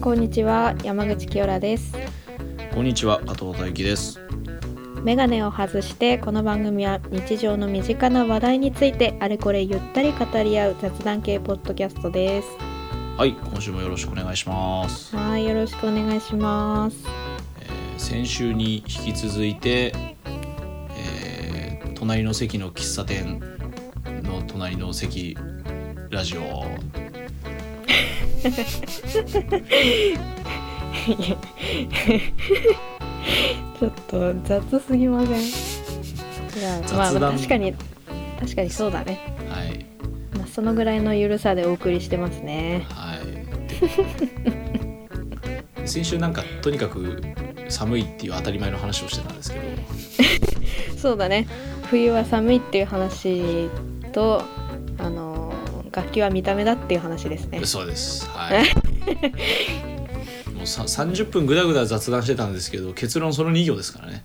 こんにちは。山口清良です。こんにちは加藤大輝です。メガネを外してこの番組は日常の身近な話題についてあれこれゆったり語り合う雑談系ポッドキャストです。はい今週もよろしくお願いします、はいよろしくお願いします。えー先週に引き続いて、えー隣の席の喫茶店の隣の席ラジオちょっと雑すぎません？まあ確かに確かにそうだね、はい。まあ、そのぐらいのゆるさでお送りしてますね。はい。先週なんかとにかく寒いっていう当たり前の話をしてたんですけど。そうだね。冬は寒いっていう話と楽器は見た目だっていう話ですね。そうです。はい。もうさ30分ぐだぐだ雑談してたんですけど結論その2行ですからね。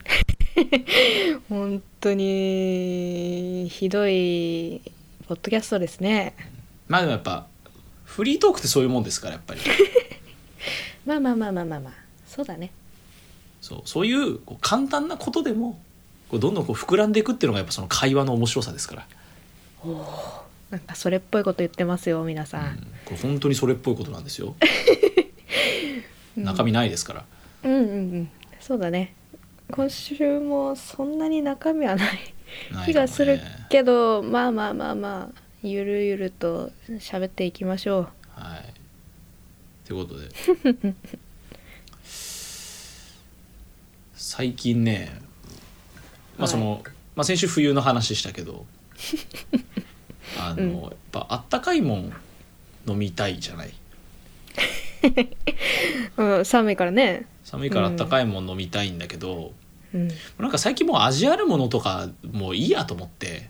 本当にひどいポッドキャストですね。まあでもやっぱフリートークってそういうもんですからやっぱり。まあまあまあまあまあまあ。そうだね。そうそういうこう簡単なことでもこうどんどんこう膨らんでいくっていうのがやっぱその会話の面白さですから、なんかそれっぽいこと言ってますよ皆さうん。ん、これ本当にそれっぽいことなんですよ。中身ないですから、うん、うんうん。うんそうだね。今週もそんなに中身はない。気がするけどまあまあまあまあゆるゆると喋っていきましょう。はい。ということで。最近ねまあその、まあ、先週冬の話したけど あの、うん。やっぱあったかいもん飲みたいじゃない？うん寒いからね。寒いからあったかいもん飲みたいんだけど、うん。なんか最近もう味あるものとかもういいやと思って、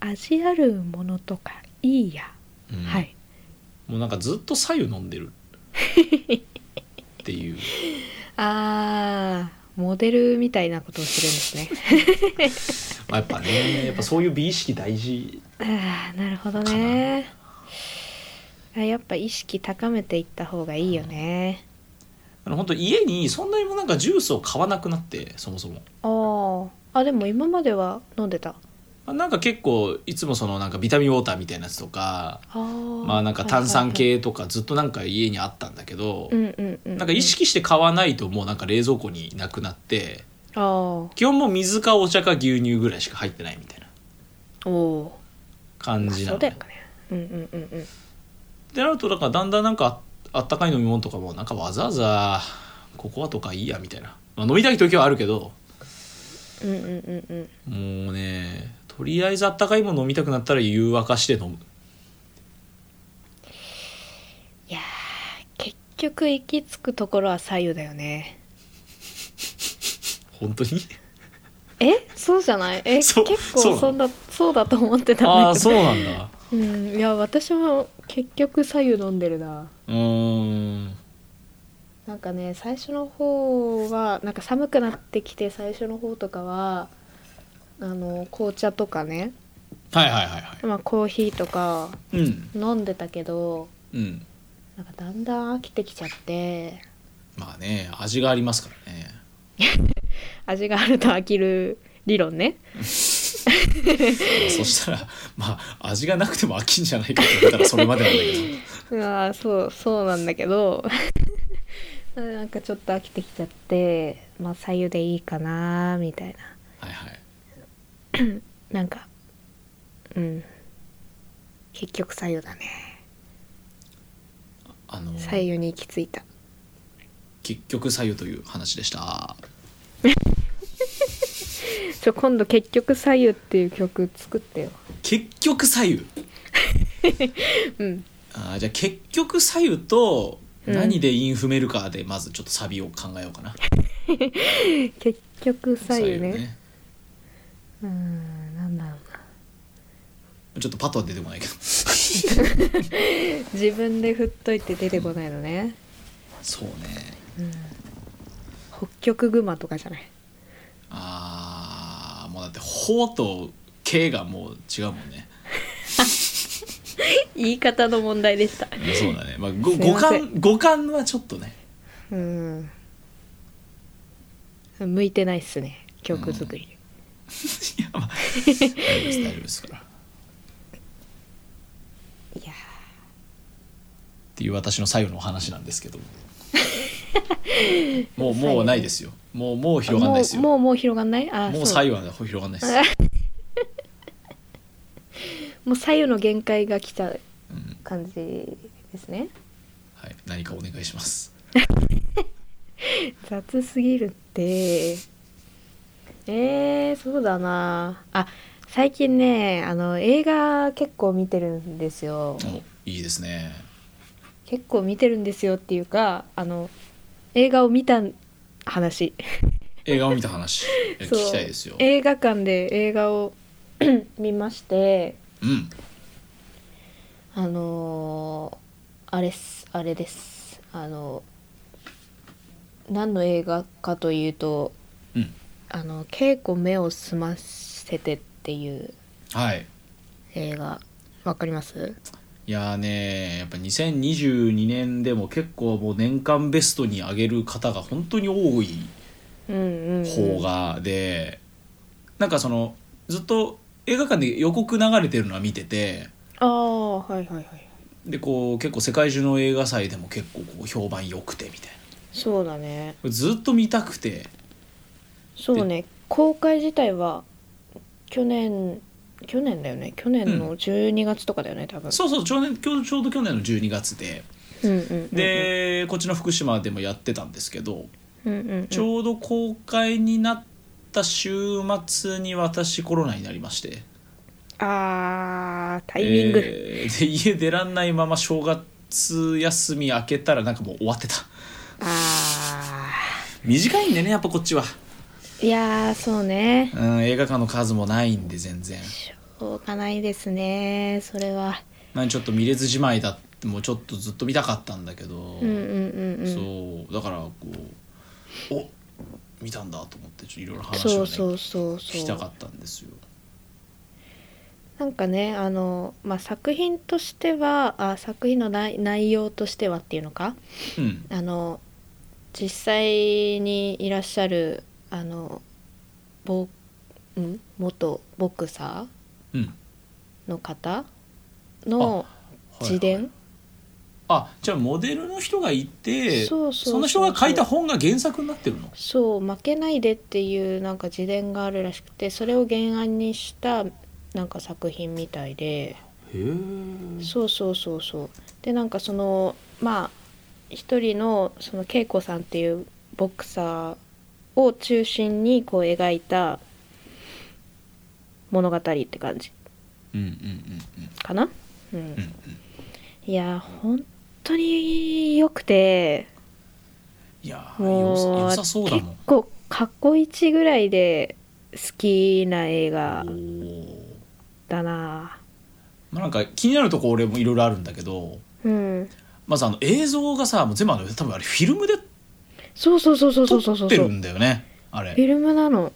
味あるものとかいいや、うん。はい。もうなんかずっと白湯飲んでるっていう。あーモデルみたいなことをするんですね。まあ、やっぱねやっぱそういう美意識大事ああなるほどね。あやっぱ意識高めていった方がいいよね。あの本当家にそんなにもなんかジュースを買わなくなってそもそも、あー。あでも今までは飲んでた？まあ、なんか結構いつもそのなんかビタミンウォーターみたいなやつとかまあなんか炭酸系とかずっとなんか家にあったんだけど、なんか意識して買わないともうなんか冷蔵庫になくなって基本もう水かお茶か牛乳ぐらいしか入ってないみたいな。感じなのんうんうんうん。ってなるとだからだんだんなんかああったかい飲み物とかもなんかわざわざココアとかいいやみたいな、まあ、飲みたい時はあるけど。うんうんうんうん。もうねとりあえずあったかいもの飲みたくなったら湯沸かして飲む。いやー結局行き着くところは左右だよね。本当に？え？そうじゃない？え結構そんなそうだと思ってたんだけど。ああそうなんだ。うんいや私も結局左右飲んでるな。うーん。なんかね最初の方はなんか寒くなってきて最初の方とかはあの紅茶とかね、はいはいはいはい。まあ、コーヒーとかうん。飲んでたけどうん。なんかだんだん飽きてきちゃって。まあね味がありますからね。味があると飽きる理論ね。そしたらまあ味がなくても飽きんじゃないかって言ったらそれまでなんだけど。うわーそうそうなんだけど。なんかちょっと飽きてきちゃってまあ左右でいいかなみたいな。はいはい なんかうん。結局左右だね。あの左右に行き着いた。結局左右という話でした。ちょ今度結局左右っていう曲作ってよ。結局左右？うん。あーじゃあ結局左右とうん。何で韻踏めるかでまずちょっとサビを考えようかな、結局左右ねうーんなんだろうなちょっとパッとは出てこないけど。自分で振っといて出てこないのね。そうね。北極熊とかじゃない？あーもうだって「ほ」と「け」がもう違うもんね。言い方の問題でした。そうだね、まあ、ご五すいません。感五感はちょっとね。うん。向いてないっすね。曲作り、いやまあ大丈夫です大丈夫ですから。っいや。ていう私の最後のお話なんですけど。もうもうないですよ。もうもうー広がんないですよ。ももうもうもう広がんない？あうそう。最後は広がんないです。もう左右の限界が来たうん。感じですね。はい。何かお願いします。雑すぎるってえー、そうだな。あ最近ねあの映画結構見てるんですよ。おいいですね。結構見てるんですよっていうかあの映画を見た話。映画を見た話。え聞きたいですよ。映画館で映画を 見まして。うん。あのーあれっすあれです。あの何の映画かというとうんあの稽古目を澄ませてっていうはい。映画わかります？いやーねやっぱ2022年でも結構もう年間ベストに上げる方が本当に多いうんうん、うん、方がでなんかそのずっと映画館で予告流れてるのは見ててああはいはいはいでこう結構世界中の映画祭でも結構こう評判良くてみたいそうだね。なずっと見たくてそうね。公開自体は去年去年だよね。去年の12月とかだよね多分。そうそうちょうどちょうど去年の12月で。うんうんうんうん。でこっちの福島でもやってたんですけどうんうんうん。ちょうど公開になった週末に私コロナになりまして。あータイミング、えーで家出らんないまま正月休み明けたらなんかもう終わってた。あ短いんでねやっぱこっちは、ーいやーそうね。うん、映画館の数もないんで全然。しょうがないですねそれは。なんちょっと見れずじまいだってもうちょっとずっと見たかったんだけど、うんうんうんうん。そうだからこうお見たんだと思ってちょっといろいろ話を、ね、そうそうそう聞きそうたかったんですよ。なんかねあの、まあ、作品としてはあ作品の内内容としてはっていうのか？うん。あの実際にいらっしゃるあのボん？元ボクサうん。ーの方？のはい自伝？あじゃあモデルの人がいてそうそうそうそう。の人が書いた本が原作になってるの？そう「負けないで」っていうなんか自伝があるらしくてそれを原案にしたなんか作品みたいで。へえ。そうそうそうそう。でなんかそのまあ一人のその恵子さんっていうボクサーを中心にこう描いた物語って感じ。うんうんうんかな、うん。うんうん。いや本当に良くて。いやーもうよ良さそうだもん。結構過去一ぐらいで好きな映画だな。まあ、なんか気になるとこ俺もいろいろあるんだけどうん。まずあの映像がさもう全部あの多分あれフィルムでそうそうそうそうそう撮そうそう。ってるんだよねあれ。フィルムなの。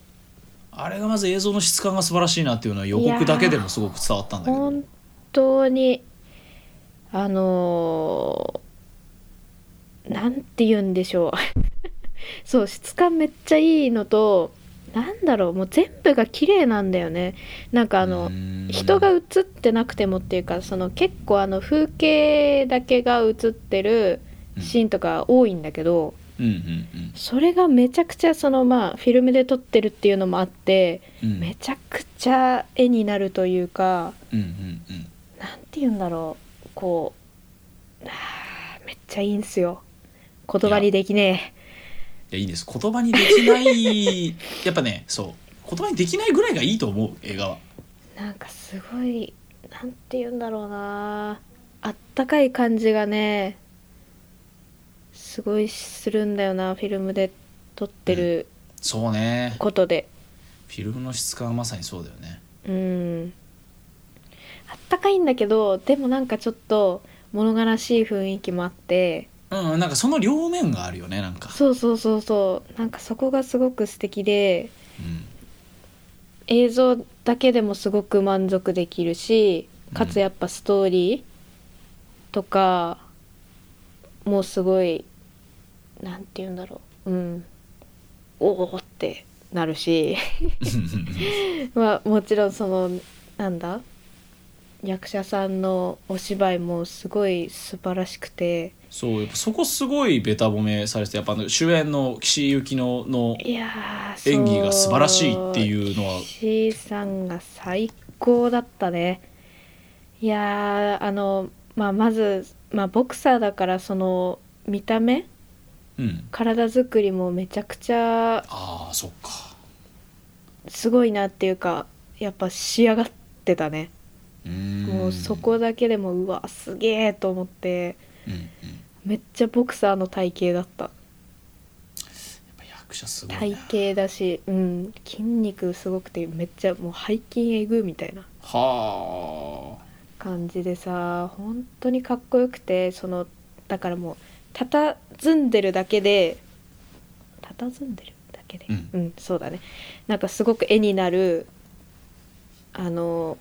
あれがまず映像の質感が素晴らしいなっていうのは予告だけでもすごく伝わったんだけど。本当にあのーなんて言うんでしょう。そう質感めっちゃいいのとなんだろうもう全部が綺麗なんだよね。なんかあの人が映ってなくてもっていうかその結構あの風景だけが映ってるシーンとか多いんだけど、うんうんそれがめちゃくちゃそのまあフィルムで撮ってるっていうのもあってうん。うんめちゃくちゃ絵になるというかうんうんうん。なんて言うんだろうこうめっちゃいいんすよ。言葉にできねいやいいです。言葉にできない。やっぱねそう。言葉にできないぐらいがいいと思う映画は。えなんかすごいなんて言うんだろうな。あったかい感じがねすごいするんだよなフィルムで撮ってるそうね。ことで。フィルムの質感はまさにそうだよね。うん。あったかいんだけどでもなんかちょっと物悲しい雰囲気もあって。うんなんかその両面があるよねなんか。そうそうそうそう。なんかそこがすごく素敵でうん。映像だけでもすごく満足できるしかつやっぱストーリーとかもうすごいなんて言うんだろう。うん。おおってなるし。まあもちろんそのなんだ？役者さんのお芝居もすごい素晴らしくて。そうやっぱそこすごいべた褒めされててやっぱあの主演の岸井ゆきのの演技が素晴らしいっていうのは。岸井さんが最高だったね。いやーあの、まあ、まず、まあ、ボクサーだからその見た目うん。体作りもめちゃくちゃああそっか。すごいなっていうかやっぱ仕上がってたね。もうそこだけでもうわすげえと思って。うんうん。めっちゃボクサーの体型だった。ぱ役者すごいな。体型だしうん。筋肉すごくてめっちゃもう背筋えぐみたいな。はあ感じでさ本当にかっこよくてそのだからもう佇んでるだけで佇んでるだけで？うん。うん、そうだね。なんかすごく絵になるあの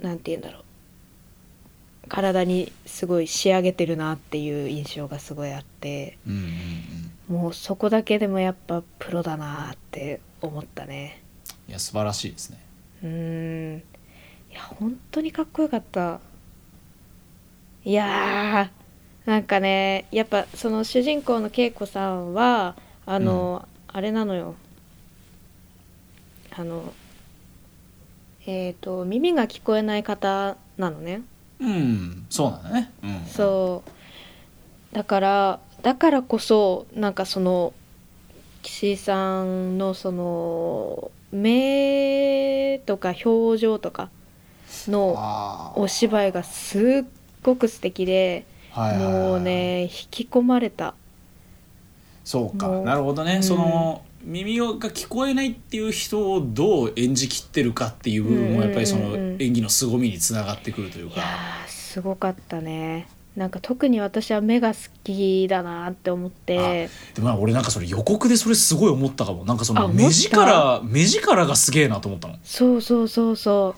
なんて言うんだろう。体にすごい仕上げてるなっていう印象がすごいあってうんうんうん。もうそこだけでもやっぱプロだなって思ったね。いや素晴らしいですね。うーん。いや本当にかっこよかった。いやーなんかねやっぱその主人公の恵子さんはあの、あれなのよ。あのえっ、と耳が聞こえない方なのね。うん。そうなんだね。うん。そう。だからだからこそなんかその岸井さんのその目とか表情とかのお芝居がすっごく素敵ではいはいはい。もうね引き込まれた。そうか。もう。なるほどね、うん。その耳が聞こえないっていう人をどう演じきってるかっていう部分もやっぱりそのうんうんうん演技の凄みにつながってくるといういやか、ーすごかったね。なんか特に私は目が好きだなって思って。でもまあ俺なんかそれ予告でそれすごい思ったかも。なんかそのあ思った？目力目力がすげえなと思ったの。そうそうそうそ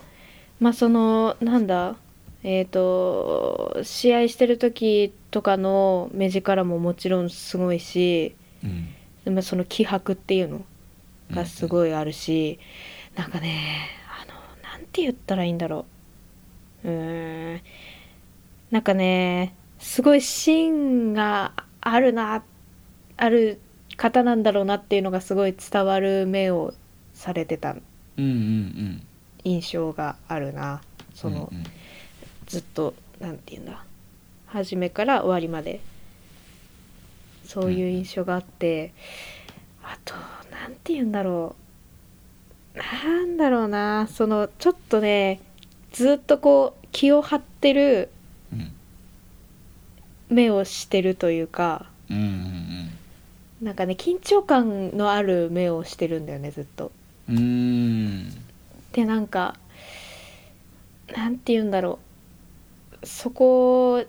う。まあそのなんだ？えっ、と試合してる時とかの目力ももちろんすごいしうん。その気迫っていうのがすごいあるし、なんかねあのなんて言ったらいいんだろう。うーん。なんかねすごい芯があるなある方なんだろうなっていうのがすごい伝わる目をされてたうんうんうん。印象があるなその、うんうんずっとなんて言うんだ。初めから終わりまで。そういう印象があって、あとなんて言うんだろう。なんだろうな。そのちょっとねずっとこう気を張ってるうん。目をしてるというか。うんうんなんかね緊張感のある目をしてるんだよねずっと。うん。でなんかなんて言うんだろうそこ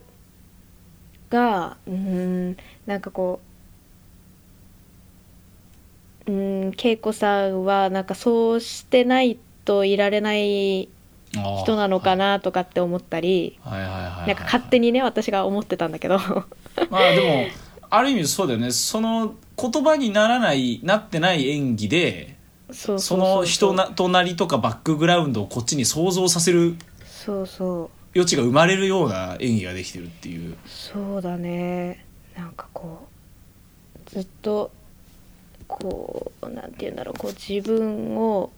がうーんなんかこううーん恵子さんはなんかそうしてないといられない人なのかなとかって思ったり、なんか勝手にね私が思ってたんだけど。まあでもある意味そうだよね。その言葉にならないなってない演技でその人ななとなりとかバックグラウンドをこっちに想像させる。そうそう余地が生まれるような演技ができてるっていう。そうだね。なんかこうずっとこうなんて言うんだろう。こう自分を、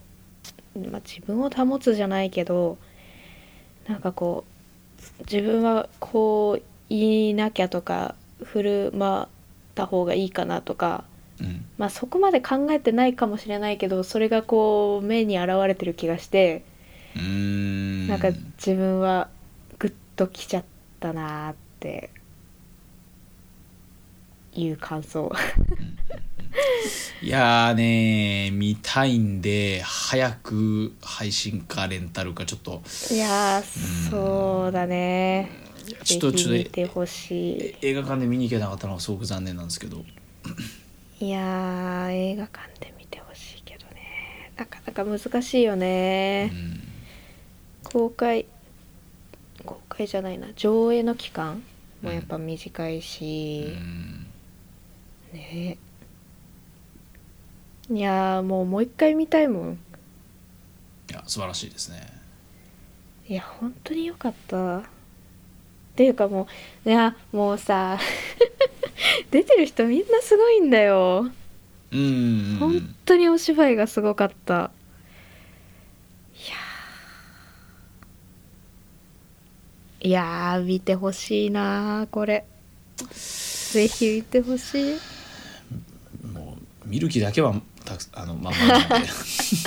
まあ、自分を保つじゃないけどなんかこう自分はこう言いなきゃとか振る舞った方がいいかなとか、うん。まあ、そこまで考えてないかもしれないけどそれがこう目に現れてる気がしてん。なんか自分はときちゃったなーっていう感想。いやーねー見たいんで早く配信かレンタルかちょっと。いやーそうだね。ちょっとちょっと映画館で見に行けなかったのがすごく残念なんですけど。いいやー映画館で見てほしいけどね。なかなか難しいよね、うん公開会じゃないな。上映の期間もやっぱ短いし、うん。ね。いやーもうもう一回見たいもん。いや素晴らしいですね。いや本当に良かった。っていうかもういやもうさ 出てる人みんなすごいんだよ。うん。本当にお芝居がすごかったいやーいやー見てほしいなーこれ。ぜひ見てほしい。もう見る気だけはたくあのまんまなんで。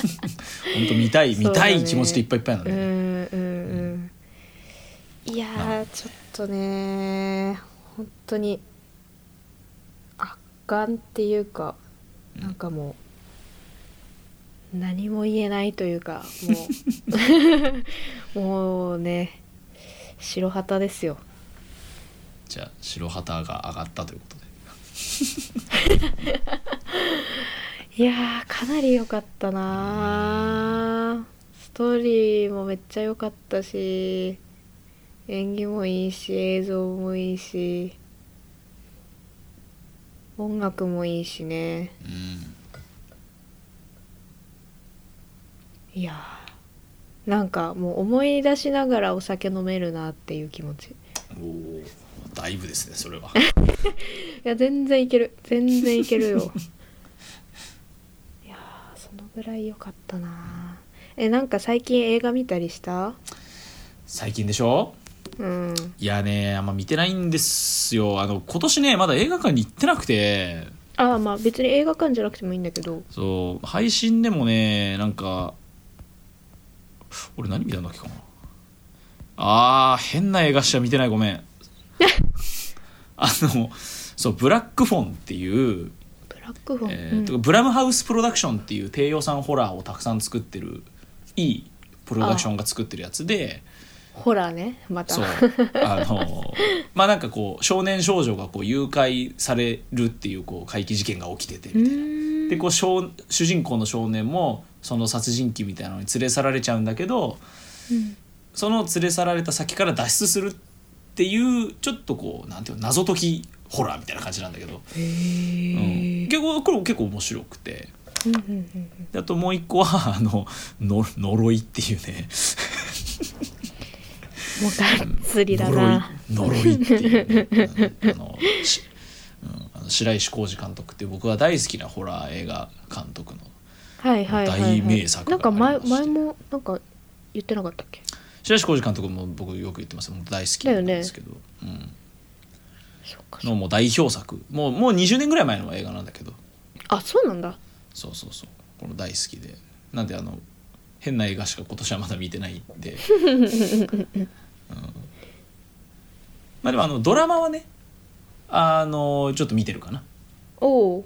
本当見たい見たい気持ちでいっぱいいっぱいなのうんで、うんうん。いやーちょっとね本当に圧巻っていうかなんかもう何も言えないというかもう。もうね白旗ですよ。じゃあ白旗が上がったということで。いやーかなり良かったなー。ストーリーもめっちゃ良かったし演技もいいし映像もいいし音楽もいいしね。うん。いやーなんかもう思い出しながらお酒飲めるなっていう気持ち。いおおだいぶですねそれは。や全然いける。全然いけるよ。いやーそのぐらい良かったな。えなんか最近映画見たりした？最近でしょ？うん。いやねあんま見てないんですよ。あの今年ねまだ映画館に行ってなくて。ああまあ別に映画館じゃなくてもいいんだけど。そう配信でもねなんか俺何見たんだっけかな。あー変な映画しか見てないごめん。あのそうブラックフォンっていう、ブラックフォン、えーうん。とブラムハウスプロダクションっていう低予算ホラーをたくさん作ってるいいプロダクションが作ってるやつでホラーねまた。そうあの まあなんかこう少年少女がこう誘拐されるっていうこう怪奇事件が起きててうみたいな。でこう少主人公の少年もその殺人鬼みたいなのに連れ去られちゃうんだけどうん。その連れ去られた先から脱出するっていうちょっとこうなんていうの謎解きホラーみたいな感じなんだけど、へうん。え、結構これも結構面白くて。あともう一個はあのの呪いっていうね。もうがっつりだ呪いな呪いっていう、ね、あのしうんあの白石浩二監督っていう僕が大好きなホラー映画監督のはいはいはい、は大い、名作がなんか前前もなんか言ってなかったっけ？白石浩二監督も僕よく言ってます。もう大好きなんですけど、うん、のもう代表作。もうもう20年ぐらい前の映画なんだけど。あそうなんだ。そうそうそう。この大好きで。なんであの変な映画しか今年はまだ見てないんで、うん。まあでもあのドラマはねあのちょっと見てるかな。おお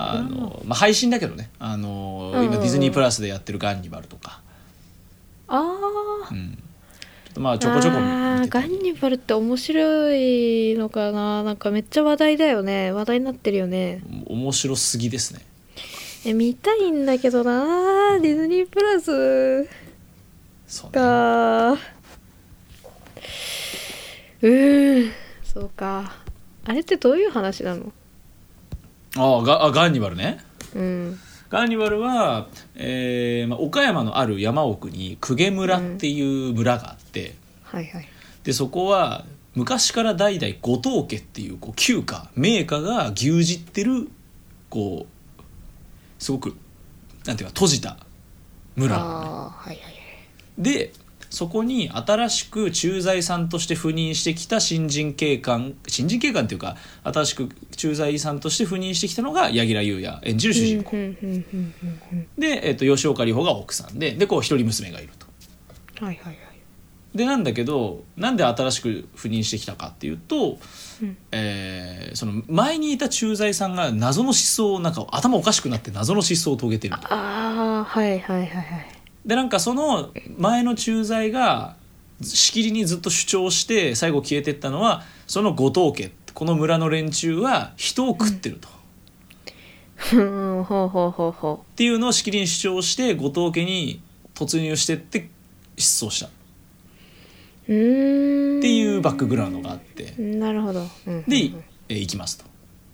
あの、まあ、配信だけどね。あの、うん今ディズニープラスでやってる「ガンニバル」とか、あー。うん、ちょっとまあちょこちょこ見ててガンニバルって面白いのかな。なんかめっちゃ話題だよね。話題になってるよね。面白すぎですね。え見たいんだけどな。ディズニープラス。そうね。か。うーん。そうか。あれってどういう話なの？ああガあガンニバルね。うん。ガンニバルは、えーまあ、岡山のある山奥に公家村っていう村があって、はいはい。でそこは昔から代々後藤家っていうこう旧家名家が牛耳ってるこうすごくなんていうか閉じた村なのね。ああはいはいはい。でそこに新しく駐在さんとして赴任してきた新人警官新人警官っていうか新しく駐在さんとして赴任してきたのが柳楽優弥演じる主人公、で、えっと吉岡里帆が奥さんででこう一人娘がいると。うんはいはいはい。でなんだけどなんで新しく赴任してきたかっていうと、うん。えーその前にいた駐在さんが謎の失踪なんか頭おかしくなって謎の失踪を遂げてると。ああはいはいはいはいでなんかその前の駐在がしきりにずっと主張して最後消えてったのはその後藤家。この村の連中は人を食ってると、っうん。ほうほうほうほていうのをしきりに主張して後藤家に突入してって失踪した。っていうバックグラウンドがあって。なるほど、うんで、えー行きますと。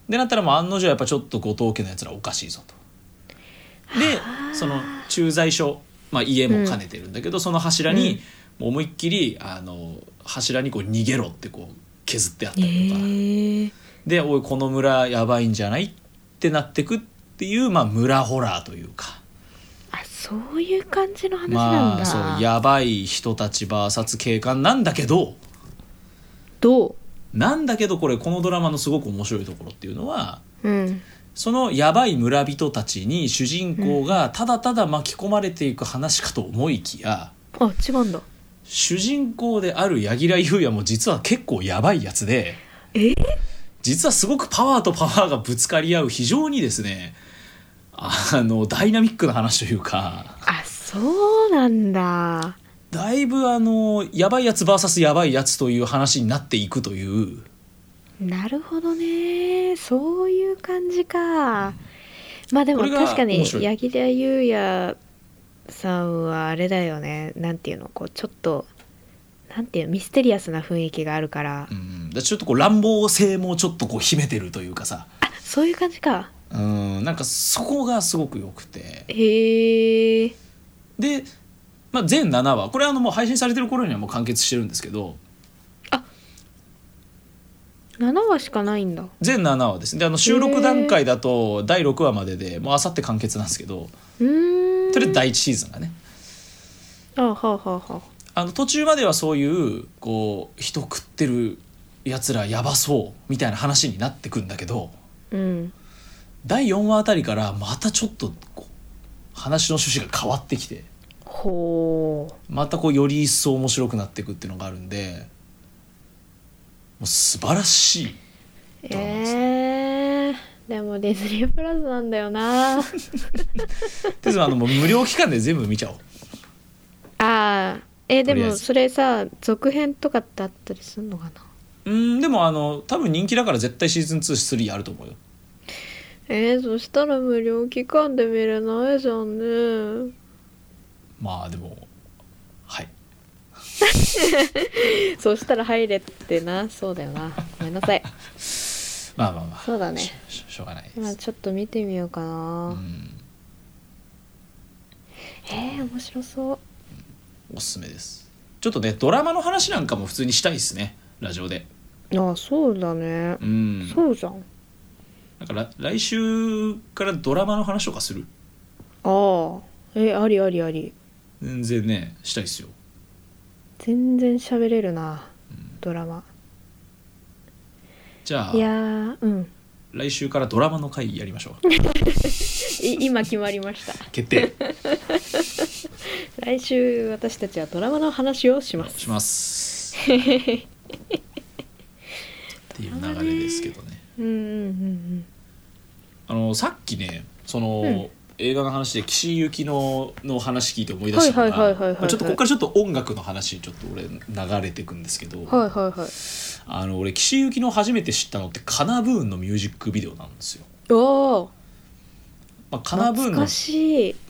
でなったらもう案の定やっぱちょっと後藤家のやつらおかしいぞと。でその駐在所、まあ、家も兼ねてるんだけど、その柱に思いっきりあの柱にこう逃げろってこう削ってあったえりとか、ー、でおいこの村やばいんじゃないってなってくっていう、まあ、村ホラーというか。あそういう感じの話なんだ、まあそうやばい人たち VS 警官なんだけど。どなんだけどこれこのドラマのすごく面白いところっていうのはううんそのやばい村人たちに主人公がただただ巻き込まれていく話かと思いきやあ違うんだ。主人公である柳楽優弥も実は結構やばいやつでえ？実はすごくパワーとパワーがぶつかり合う非常にですねあのダイナミックな話というか。あそうなんだ。だいぶあのやばいやつ VS やばいやつという話になっていくというなるほどね。そういう感じか。まあでも確かに柳楽優弥さんはあれだよね。なんていうの？こうちょっとなんていうの？ミステリアスな雰囲気があるから、うん、だちょっとこう乱暴性もちょっとこう秘めてるというかさ。あそういう感じか。うん。なんかそこがすごく良くて。へえで、まあ、全7話。これはあのもう配信されてる頃にはもう完結してるんですけど7話しかないんだ。全7話です。であの収録段階だと第6話まででもうあさって完結なんですけど。うーん。それ第1シーズンがね。あはあはあはあ。あの途中まではそういうこう人食ってるやつらやばそうみたいな話になってくんだけどうん。第4話あたりからまたちょっと話の趣旨が変わってきてほまたこうより一層面白くなっていくっていうのがあるんでもう素晴らしい。うえー、でもディズニープラスなんだよな ですあのもう無料期間で全部見ちゃおう。ああえずもそれさ続編とかってあったりするのかな？うんでもあの多分人気だから絶対シーズン23あると思うよ。えー、そしたら無料期間で見れないじゃんねまあでもはい。そしたら入れってな。そうだよな。ごめんなさい。まあまあまあ。そうだね。しょうがないです。まあちょっと見てみようかな、うん。えー、面白そう。おすすめです。ちょっとねドラマの話なんかも普通にしたいですね。ラジオで。あそうだね。う、ん。そうじゃん。だから来週からドラマの話とかする？ああえありありあり。全然ねしたいですよ。全然喋れるな、ドラマ。じゃあいやーうん。来週からドラマの回やりましょう。い今決まりました。決定。来週私たちはドラマの話をします。します。っていう流れですけどね。うんうんうん。あのさっきねその、うん映画の話で岸井ゆきのの話聞いて思い出したのがちょっとここからちょっと音楽の話ちょっと俺流れてくんですけど、うんはいはいはい。あの俺岸井ゆきの初めて知ったのってカナブーンのミュージックビデオなんですよ。おおまあ、カナブーンの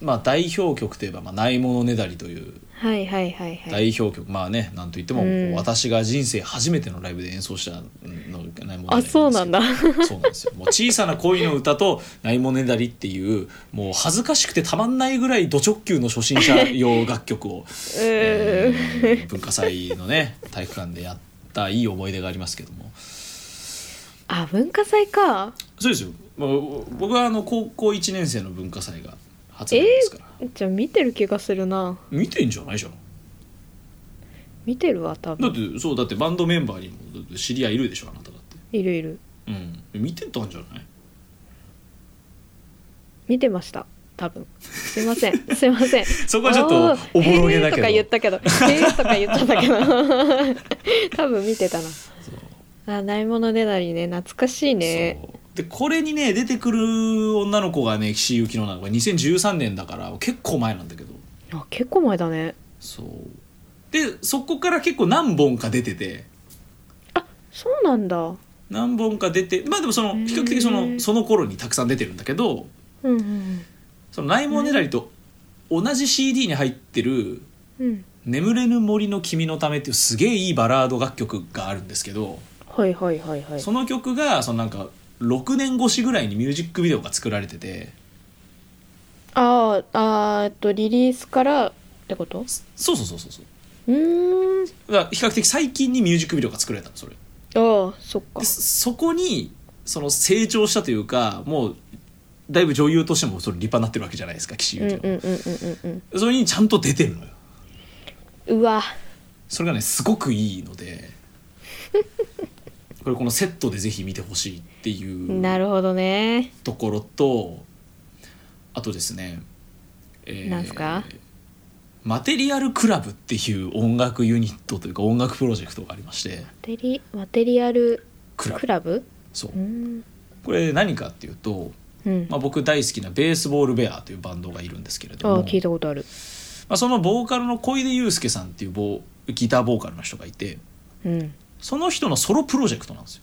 まあ、代表曲といえば「まあ、ないものねだり」というはいはいはいはい。代表曲、まあねなんといっても、うん。私が人生初めてのライブで演奏したのないものねだりあそうなんだ。そうなんですよ。もう小さな恋の歌と「ないものねだり」っていうもう恥ずかしくてたまんないぐらいド直球の初心者用楽曲を、えー文化祭のね体育館でやったいい思い出がありますけどもあ文化祭か。そうですよ、まあ、僕はあの高校1年生の文化祭が初めてですから、じゃあ見てる気がするな。見てんじゃないじゃん。見てるわ多だっ分てそうだってバンドメンバーにも知り合いいるでしょあなただって。いるいる。うん。見てたんじゃない？見てました多分。すいません。すいません。そこはちょっとおぼろげだへーとか言っけどたけど「へーとか言っちゃったけど。多分見てたなあないものねだりね。懐かしいね。でこれにね出てくる女の子がね岸井ゆきのなのが2013年だから結構前なんだけど。あ結構前だね。そう。でそこから結構何本か出てて。そうなんだ。何本か出てまあでもその比較的そのその頃にたくさん出てるんだけどうんうん。その「ないものねだり」と同じ CD に入ってるうん「眠れぬ森の君のため」っていうすげえいいバラード楽曲があるんですけどはいはいはいはい。その曲がそのなんか6年越しぐらいにミュージックビデオが作られてて。あーあーえっとリリースからってこと？そうそうそうそうそう。うーん。だから比較的最近にミュージックビデオが作られたのそれ。ああそっか。でそそこにその成長したというかもうだいぶ女優としてもそれ立派になってるわけじゃないですか岸うん優うんうん希は、うん。それにちゃんと出てるのよ。うんうわ。それがねすごくいいのでこれこのセットでぜひ見てほしいっていうなるほどね。ところとあとですね、えーなんすか？マテリアルクラブっていう音楽ユニットというか音楽プロジェクトがありまして。マテリマテリアルクラブ。そう。うん。これ何かっていうと、うん。まあ、僕大好きなベースボールベアというバンドがいるんですけれあどもあ聞いたことある。まあ、そのボーカルの小出祐介さんっていうボーギターボーカルの人がいてうんその人のソロプロジェクトなんですよ。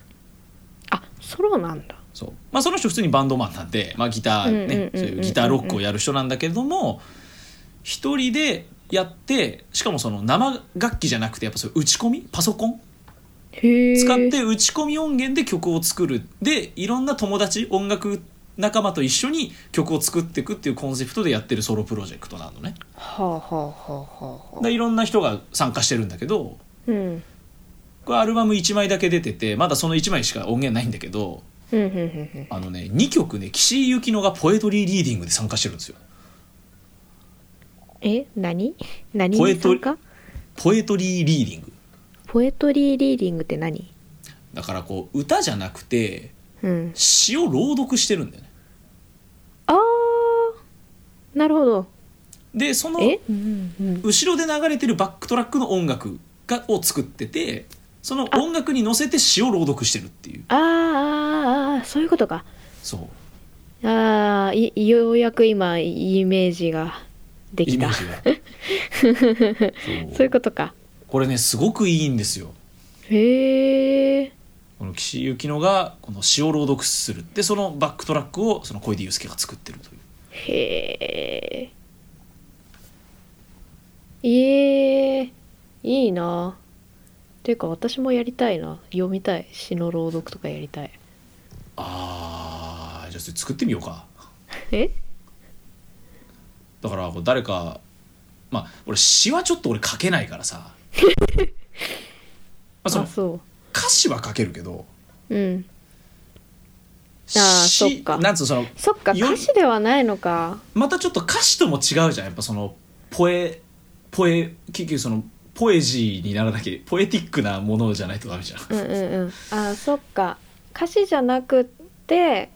あソロなんだ。そう。まあ、その人普通にバンドマンなんで、まあ、ギターねそういうギターロックをやる人なんだけれども一人でやってしかもその生楽器じゃなくてやっぱそういう打ち込み？パソコン？使って打ち込み音源で曲を作る。でいろんな友達音楽仲間と一緒に曲を作っていくっていうコンセプトでやってるソロプロジェクトなのね。はあはあはあはあいろんな人が参加してるんだけどうんこれアルバム1枚だけ出ててまだその1枚しか音源ないんだけどあのね2曲ね岸井ゆきのがポエトリーリーディングで参加してるんですよ。え何？何ポエトに参加ポエトリーリーディング。ポエトリーリーディングって何？だからこう歌じゃなくてうん。詩を朗読してるんだよね。あーなるほど。でその後ろで流れてるバックトラックの音楽がを作っててその音楽に乗せて詩を朗読してるっていう。あーあーあー。そういうことか。そう。ああいようやく今イメージができた。イメージが。そう。いうことか。これねすごくいいんですよ。へえこの岸井ゆきのがこの詩を朗読する。でそのバックトラックをその小出祐介が作ってるという。へえええいいなていうか私もやりたいな。読みたい。詩の朗読とかやりたい。あーじゃあそれ作ってみようか。え？だからこう誰かまあ俺詩はちょっと俺書けないからさ。まあそのあそ歌詞は書けるけど。ううんあー詩そっか。なんつうのそのそっかよ歌詞ではないのか。またちょっと歌詞とも違うじゃん。やっぱそのポエポエ結局そのポエジーにならなきゃポエティックなものじゃないとダメじゃん。うんうんうん。あーそっか。歌詞じゃなくって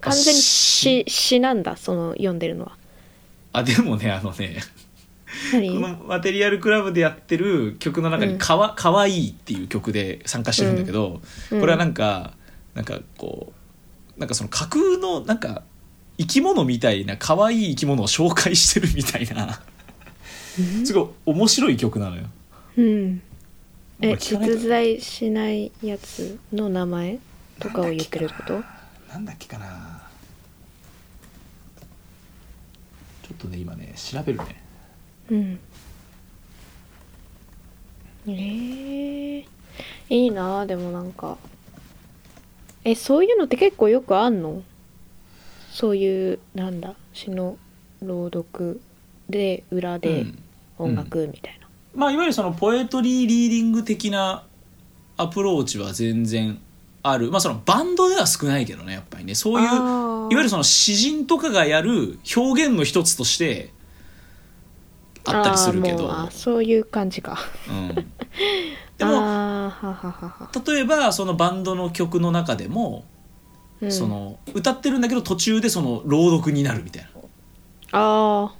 完全に詩詩なんだその読んでるのは。あでもねあのね何？このマテリアルクラブでやってる曲の中にうん。かわ「かわいい」っていう曲で参加してるんだけど、うん。これはなんかなんかこうなんかその架空のなんか生き物みたいな可愛い生き物を紹介してるみたいな。すごい面白い曲なのよ。うん。え実在しないやつの名前とかを言ってること？なんだっけかな。ちょっとね今ね調べるね。うん。えー、いいなあでもなんか。えそういうのって結構よくあんの？そういうなんだ詩の朗読で裏うでん。音楽みたいな、まあいわゆるそのポエトリーリーディング的なアプローチは全然ある。まあそのバンドでは少ないけどねやっぱりね。そういういわゆるその詩人とかがやる表現の一つとしてあったりするけど。そういう感じか。うん、でも例えばそのバンドの曲の中でも、うん、その歌ってるんだけど途中でその朗読になるみたいな。あ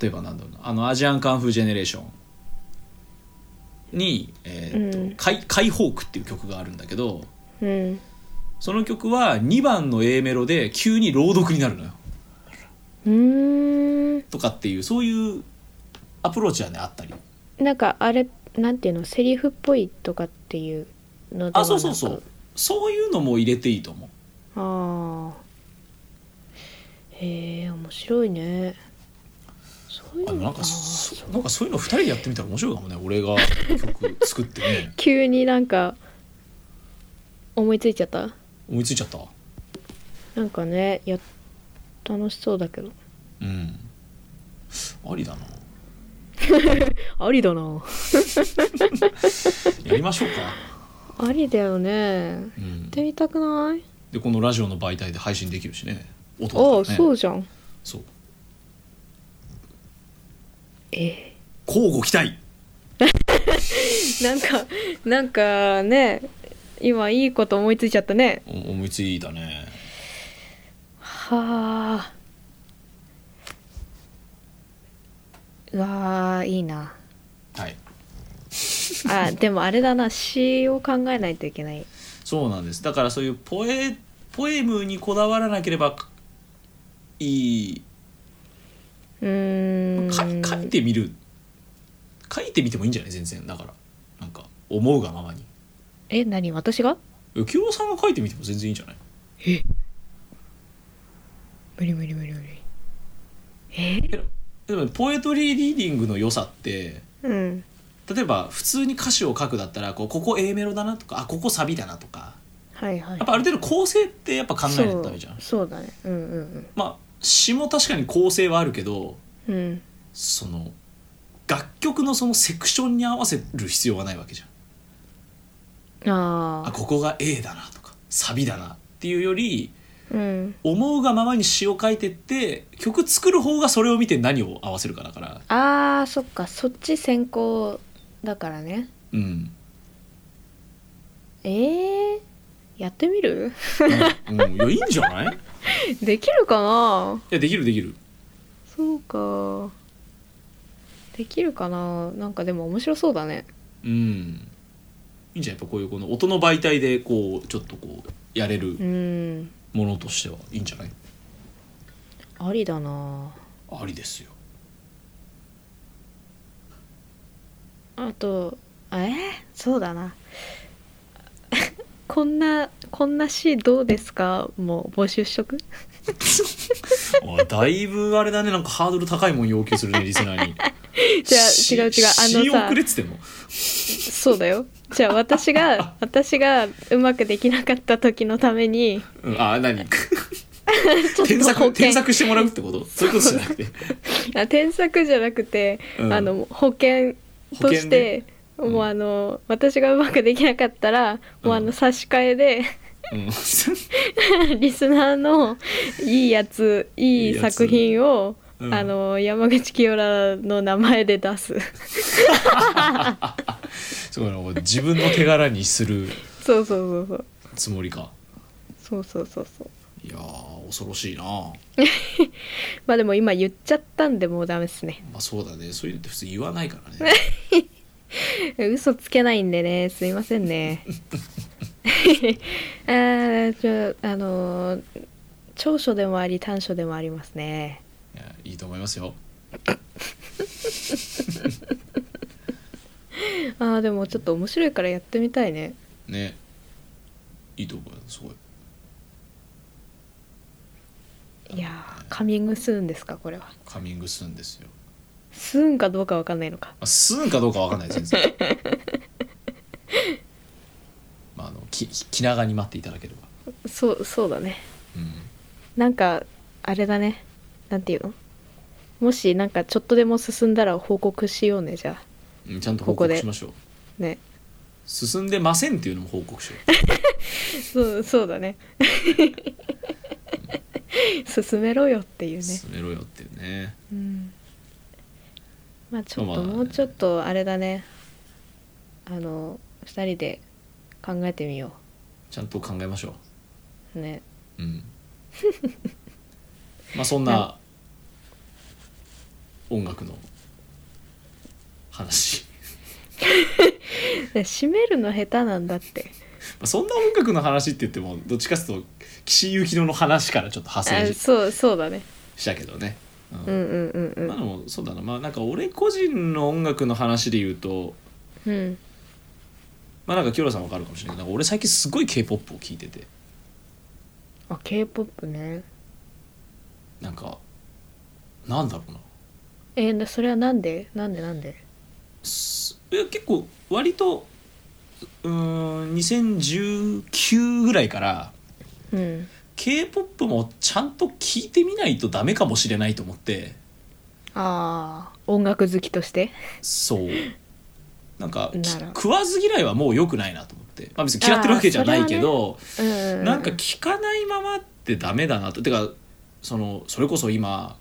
例えばなんだろうな。あのアジアンカンフージェネレーションに「えーとうん。カイカイホーク」っていう曲があるんだけどあうん。その曲は2番の A メロで急に朗読になるのよ。うーん。とかっていうそういうアプローチはねあったり。なんかあれなんていうの？セリフっぽいとかっていうのではあそうそうそう。そういうのも入れていいと思う。ああへえ面白いねそういうあなんかなんかそういうの2人でやってみたら面白いかもね。俺が曲作ってね。急になんか思いついちゃった？思いついちゃった？なんかねや楽しそうだけど。うん。ありだな。ありだな。やりましょうか、ありだよね。やうん。っ、てみたくない？でこのラジオの媒体で配信できるしね。音ああだからねそうじゃん。そうえ交互期待。なんかなんかね今いいこと思いついちゃったね。お思いついたね。はあ。うわーいいな。はい。あでもあれだな。詩を考えないといけない。そうなんです。だからそういうポエポエムにこだわらなければいいうーん。か書いてみる。書いてみてもいいんじゃない？全然。だからなんか思うがままに。え何？私が？清郎さんが書いてみても全然いいんじゃない？無理無理無理無理。え？でもポエトリーリーディングの良さってうん。例えば普通に歌詞を書くだったらこうここ A メロだなとかあここサビだなとか。はいはい。やっぱある程度構成ってやっぱ考えないとダメじゃん。そうそうだね。うんうん。まあ詩も確かに構成はあるけどうん。うんその楽曲のそのセクションに合わせる必要がないわけじゃん。あああここが A だなとかサビだなっていうよりうん。思うがままに詩を書いてって曲作る方がそれを見て何を合わせるかだから。あーそっか。そっち先行だからね。うん、えー、やってみる？うん。うん、いやいいんじゃないい？できるかな？やできるできる。そうか。できるかな？なんかでも面白そうだね。うん。いいんじゃないやっぱこういうこの音の媒体でこうちょっとこうやれるうん。ものとしてはいいんじゃない？ありだな。ありですよ。あとあえー、そうだなこんなこんな詩どうですか？もう募集しとく？あだいぶあれだね。なんかハードル高いもん要求するね リスナーに。じゃあ違う違う。あのさくれてんの？そうだよ。じゃあ私が 私がうまくできなかった時のためにうん、あ何？添削添削してもらうってこと？そういうことじゃなくて。あ添削じゃなくて、うん。あの保険として、うんもうあの私がうまくできなかったら、もうあうん。の差し替えでうん。リスナーのいいやついいいいやつ作品をうん。あの山口清良の名前で出す。そういうのを自分の手柄にするそうそうそうそう。つもりか。そうそうそうそう。いやー恐ろしいな。まあでも今言っちゃったんでもうダメですね。まあそうだね。そういうのって普通言わないからね 嘘つけないんでね。すいませんね。あーじゃああのー長所でもあり短所でもありますね。いやいいと思いますよ。あーでもちょっと面白いからやってみたいね。ね。いいと思うよすごい。いやーカミングスーンですかこれは。カミングスーンですよ、スーンかどうかわかんないのか。まあ、スーンかどうかわかんない全然。まああのき気長に待っていただければ。そうそうだね。うん。なんかあれだね。なんていうの？もしなんかちょっとでも進んだら報告しようねじゃうんちゃんと報告しましょう。あね。進んでませんっていうのも報告しよ そうそうだね。進めろよっていううね。進めろよっていうね。うんまあちょっともうちょっとあれだね。あの2人で考えてみよちゃんと考えましょう。ね。ううん。まあそんな音楽の話。で締めるの下手なんだって。まあそんな音楽の話って言ってもどっちかっていうと岸由紀乃の話からちょっと派生あそうそうだね。したけどね、うんうん。うんうんうんまあでもそうだな。まあなんか俺個人の音楽の話で言うとうん。まあなんか清良さんわかるかもしれないけどなんか俺最近すごい k p o p を聴いてて。あ k p o p ね。なんかなんだろうな。えー、それはなんで？なんでなんで？すいや結構割とうーん2019ぐらいからうん k p o p もちゃんと聞いてみないとダメかもしれないと思って。ああ音楽好きとして？そう。なんか 食わず嫌いはもう良くないなと思って、まあ、別に嫌ってるわけじゃないけど、うんうんうん。なんか聞かないままってダメだなと。てかそのそれこそ今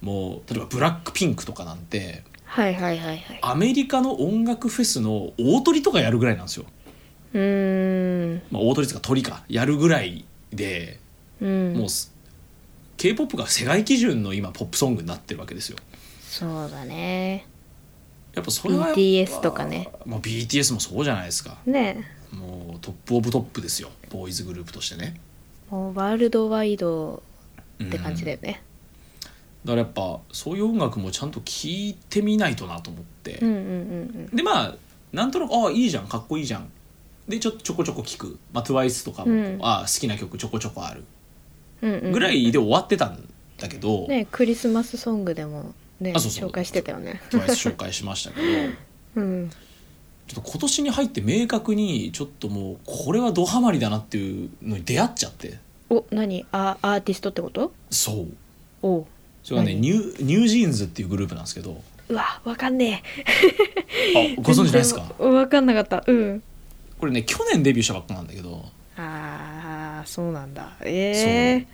もう例えばブラックピンクとかなんてはいはいはいはい。アメリカの音楽フェスの大トリとかやるぐらいなんですよ、うーん。まあ、大トリとかトリか。やるぐらいでうん。もう k p o p が世界基準の今ポップソングになってるわけですよ。そうだね。やっぱそれは BTS とかね、まあ、BTS もそうじゃないですか。ね。もうトップオブトップですよ。ボーイズグループとしてね。もうワールドワイドって感じだよよねだからやっぱそういう音楽もちゃんと聴いてみないとなと思って、うんうんうんでまあなんとなくああいいじゃん。かっこいいじゃん。でちょちょこちょこ聴く、まあ、TWICE とかも、うん。ああ好きな曲ちょこちょこある。うんうんうんぐらいで終わってたんだけど、ねクリスマスソングでもねあそうそう。紹介してたよね。TWICE 紹介しましたけど。うん。ちょっと今年に入って明確にちょっともうこれはドハマりだなっていうのに出会っちゃって。お何？あアーティストってこと？そう。お。うそれはね何？ニューニュージーンズっていうグループなんですけど。うわわかんねえ。あご存知ないですか？全然わかんなかった。うん。これね去年デビューしたばっかなんだけど。ああそうなんだ。えニュージ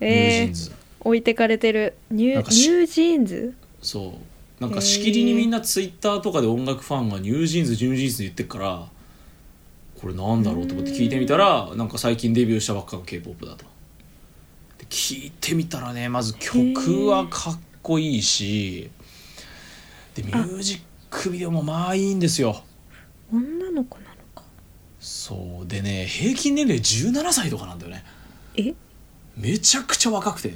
ええー、ーンズ。置いてかれてる。ニュニュージーンズ？そう。なんかしきりにみんなツイッターとかで音楽ファンがニュージーンズニュージーンズって言ってっからこれなんだろうと思って聞いてみたらなんか最近デビューしたばっかの k p o p だと。で聞いてみたらねまず曲はかっこいいしでミュージックビデオもまあいいんですよ。女の子なそうでね平均年齢17歳とかなんだよね。え？めちゃくちゃ若くて。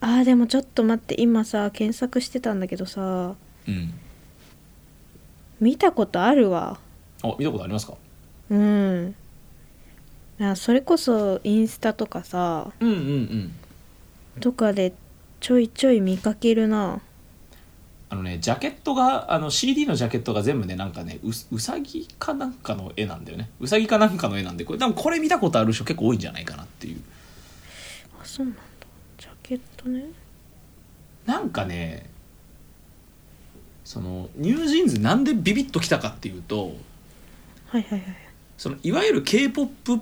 あーでもちょっと待って今さ検索してたんだけどさ。うん。見たことあるわ。あ見たことありますか？うん。あそれこそインスタとかさ。うんうんうん。とかでちょいちょい見かけるなあのねジャケットがあの CD のジャケットが全部ねなんかねううさぎかなんかの絵なんだよね。うさぎかなんかの絵なんでこれ多分これ見たことある人結構多いんじゃないかなっていう。あそうなんだ。ジャケットね。なんかねそのニュージーンズなんでビビッときたかっていうとはいはいはいそのいわゆる k p o p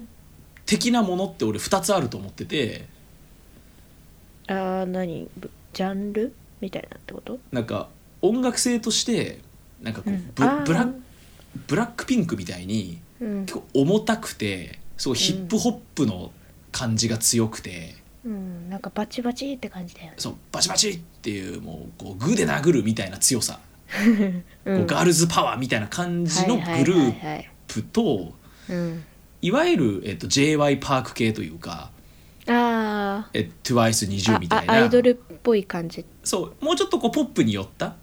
的なものって俺2つあると思ってて。あー何？ぶジャンル？みたいなってこと？なんか音楽性としてなんかこう、うん。ブブラブラックピンクみたいにうん。結構重たくてすごいヒップホップの感じが強くて、うん。なんかバチバチって感じだよね。そうバチバチっていうもうこうグーで殴るみたいな強さ、うこうガールズパワーみたいな感じのグループとうん。いわゆる、えっと、j y パーク系というかあえ TWICE20 ーみたいな。あアイドルっぽい感じ。そうもうちょっとこうポップに寄ったうんうん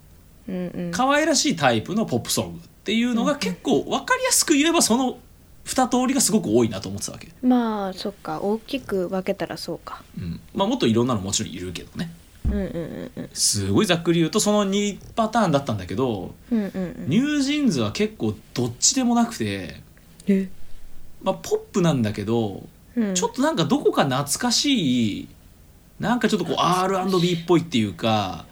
可愛らしいタイプのポップソングっていうのが結構分かりやすく言えばその2通りがすごく多いなと思ってたわけ、まあそっか。大きく分けたらそうか。うん。まあ、もっといろんなのもちろんいるけどね。うんうんうんうん。すごいざっくり言うとその2パターンだったんだけどうんうんうん。ニュージーンズは結構どっちでもなくて、え？まあ、ポップなんだけどうん。ちょっとなんかどこか懐かしいなんかちょっとこう R&B っぽいっていうか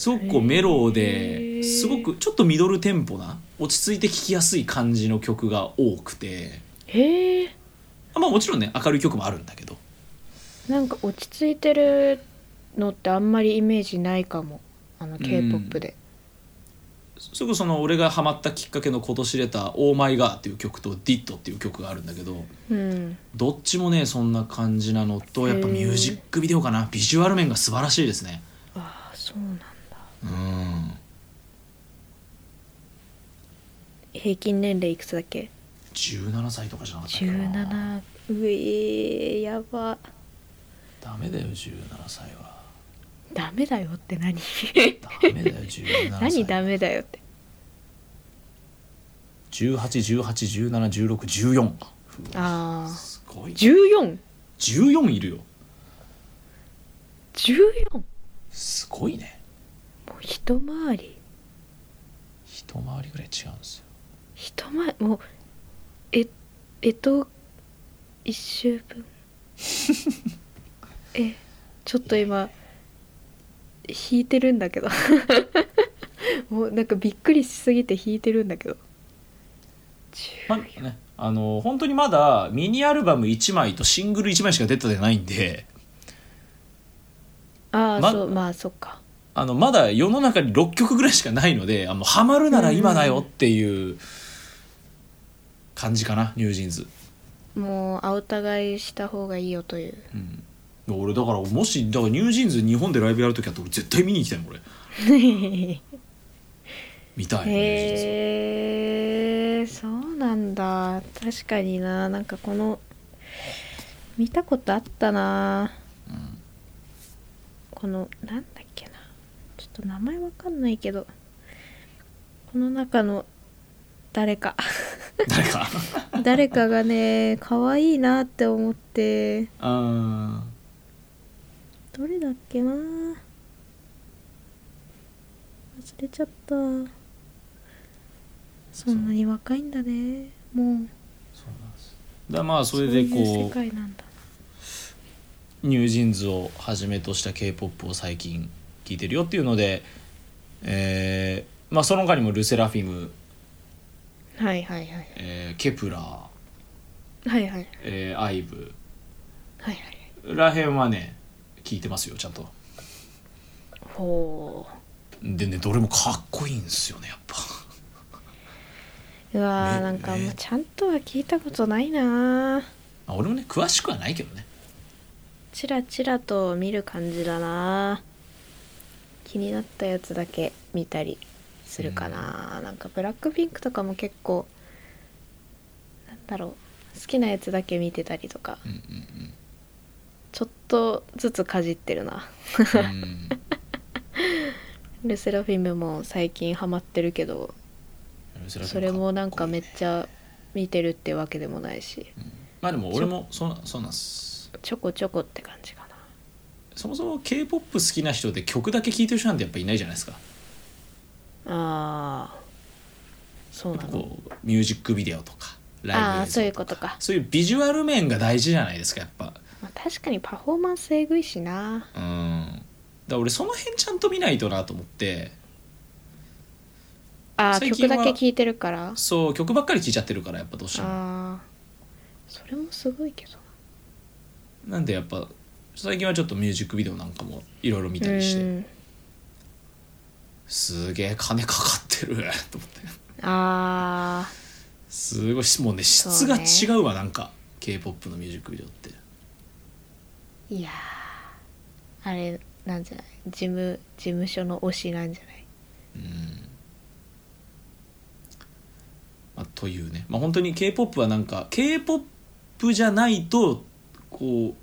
すごくこうメロですごくちょっとミドルテンポな落ち着いて聴きやすい感じの曲が多くて。へえまあもちろんね明るい曲もあるんだけど。なんか落ち着いてるのってあんまりイメージないかもあの k p o p で、それこそその俺がハマったきっかけの今年出た「オーマイガー」っていう曲と「ディットっていう曲があるんだけどうん、どっちもねそんな感じなのとやっぱミュージックビデオかな。ビジュアル面が素晴らしいですね。ああそうなんだうん。平均年齢いくつだっけ？17歳とかじゃなかったっけな。17うえー、やば。ダメだよ17歳は。ダメだよって何？ダメだよ17歳。何ダメだよって。1818171614ああすごい。14? 14いるよ。14もすごいねう一回り。一回りぐらい違うんですよ。一回り？もうええと一周分？えちょっと今引いてるんだけど。もうなんかびっくりしすぎて引いてるんだけど。まあねあの本当にまだミニアルバム1枚とシングル1枚しか出てないんで。ああ、まそうまあそっかあのまだ世の中に6曲ぐらいしかないのであのハマるなら今だよっていう感じかなニュージーンズ、もう青田買いした方がいいよという。うん、俺だからもしだからニュージーンズ日本でライブやるときは俺絶対見に行きたいもん俺。見たい、へえそうなんだ。確かにな。なんかこの見たことあったな、このなんだょっと名前わかんないけどこの中の誰か。誰か？誰かがね可愛いなって思って。あどれだっけな？忘れちゃった。そんなに若いんだね。もう。そうなんです。だまあそれでそういうう回なんだ。ニュージーンズをはじめとした k p o p を最近聴いてるよっていうので、えーまあ、その他にもルセラフィム、はいはいはいえーケプラー、はいはい。えーアイブ。はいはい。らへんはね聞いてますよちゃんと。ほでねどれもかっこいいんですよねやっぱ。ううわーねなんかもね。うちゃんとは聞いたことないなまあ俺もね詳しくはないけどね。チラチラと見る感じだな気になったやつだけ見たりするかな、なんかブラックピンクとかも結構なんだろう好きなやつだけ見てたりとかうんうんちょっとずつかじってるな。うん。う んルセラフィムも最近ハマってるけどそれもなんかめっっちゃ見てるってわけでもないしまあでも俺もそうなそうなんですちょこちょこって感じそもそも k p o p 好きな人で曲だけ聴いてる人なんてやっぱいないじゃないですか。あー。そうなの。こうミュージックビデオとかライブそういうことか、そういうビジュアル面が大事じゃないですかやっぱ。まあ、確かにパフォーマンスえぐいしな。うん。だ俺その辺ちゃんと見ないとなと思って。ああ曲だけ聴いてるから。そう曲ばっかり聴いちゃってるからやっぱどうしても。ああそれもすごいけどなんでやっぱ最近はちょっとミュージックビデオなんかもいろいろ見たりして、うんすげえ金かかってる。と思って。あすごいもうね質が違うわなんか k p o p のミュージックビデオって。ーいやー。あれなんじゃない？事務事務所の推しなんじゃない？まあ、というね、まあ、本当に k p o p はなんか k p o p じゃないとこう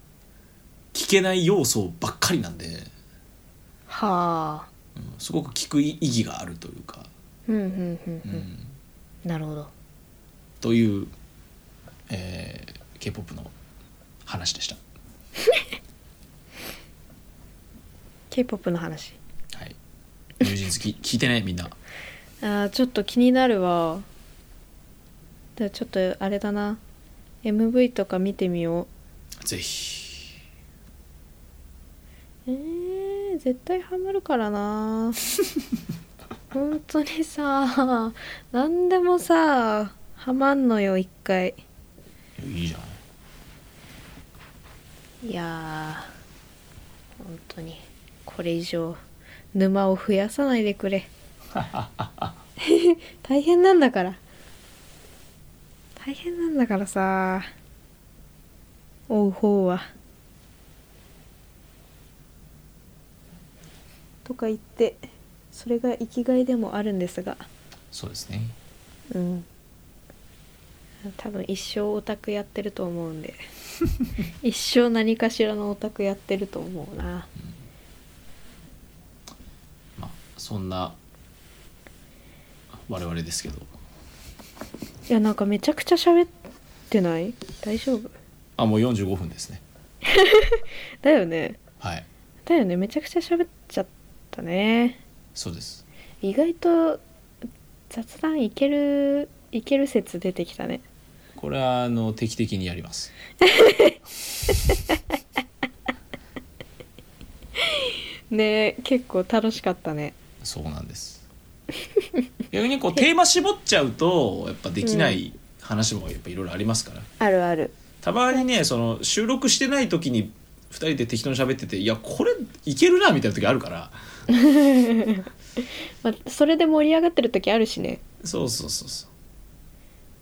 聞けない要素ばっかりなんで、はあ。うんすごく聞く意義があるというか、うんうんうんううん。んなるほど。という、えー、k p o p の話でした。k p o p の話。はい、ニュージーンズき 聞いてねみんな。あーちょっと気になるわ。じゃあちょっとあれだな。MV とか見てみよぜひ。うえー、絶対ハマるからな。本当にさ何でもさハマんのよ一回。いいじゃん。いやー本当に。これ以上沼を増やさないでくれ。大変なんだから。大変なんだからさ追う方はとか言ってそれが生きがいでもあるんですが。そうですね。うん。多分一生オタクやってると思うんで。一生何かしらのオタクやってると思うな。まあそんな我々ですけど。いやなんかめちゃくちゃ喋ってない？大丈夫？あもう45分ですね。だよね。はい。だよね。めちゃくちゃ喋っちゃったね。そうです。意外と雑談いけるいける説出てきたね。これはあの定期的にやります。ね結構楽しかったね。そうなんです。逆にこうテーマ絞っちゃうとやっぱできない話もやっぱいろいろありますから、あるある。たまにねその収録してない時に2人で適当に喋ってていやこれいけるなみたいな時あるから まあ、それで盛り上がってる時あるしね。そうそうそうそう。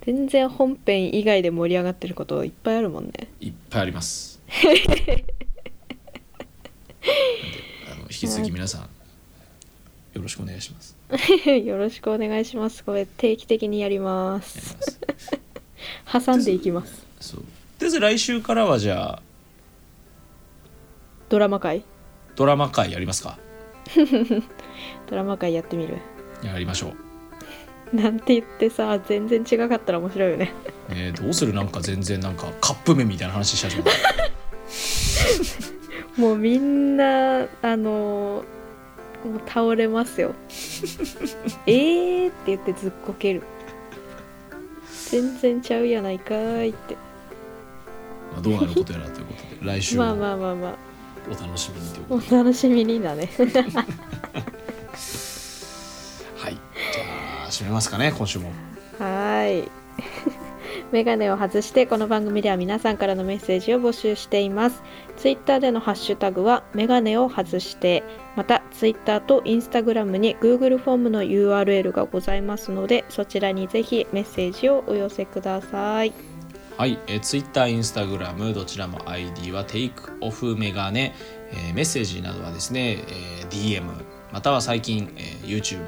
全然本編以外で盛り上がってることいっぱいあるもんね。いっぱいあります。あの引き続き皆さんよろしくお願いします。よろしくお願いします。これ定期的にやります。挟んでいきます。そう。ず来週からはじゃあドラマ界ドラマ会やりますか ドラマ界やってみる？やりましょう。なんて言ってさ全然違かったら面白いよね。ねえどうする？なんか全然なんかカップ麺みたいな話し始めた。もうみんなあのもう倒れますよ。えーって言ってずっこける。全然ちゃうやないかーいって。まあどうなることやらということで来週まあもまあまあまあお楽しみにというこおとで。楽しみにだね。はい。じゃあ締めますかね今週も。はーい。メガネを外してこの番組では皆さんからのメッセージを募集しています。ツイッターでのハッシュタグはメガネを外してまたツイッターとインスタグラムに Google フォームの URL がございますのでそちらにぜひメッセージをお寄せくださいはい、えー、Twitter、Instagram どちらも ID はテイクオフメガネ、えーメッセージなどはですね、えー DM または最近、えー YouTube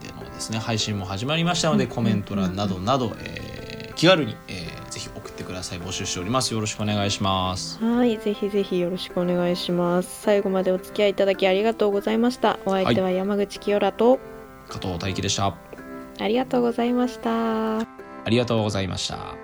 でのですね配信も始まりましたのでコメント欄などなど、えー気軽に、えーぜひ送ってください。募集しております。よろしくお願いします。はいぜひぜひよろしくお願いします。最後までお付き合いいただきありがとうございました。お相手は山口清良と、加藤大輝でした。ありがとうございました。ありがとうございました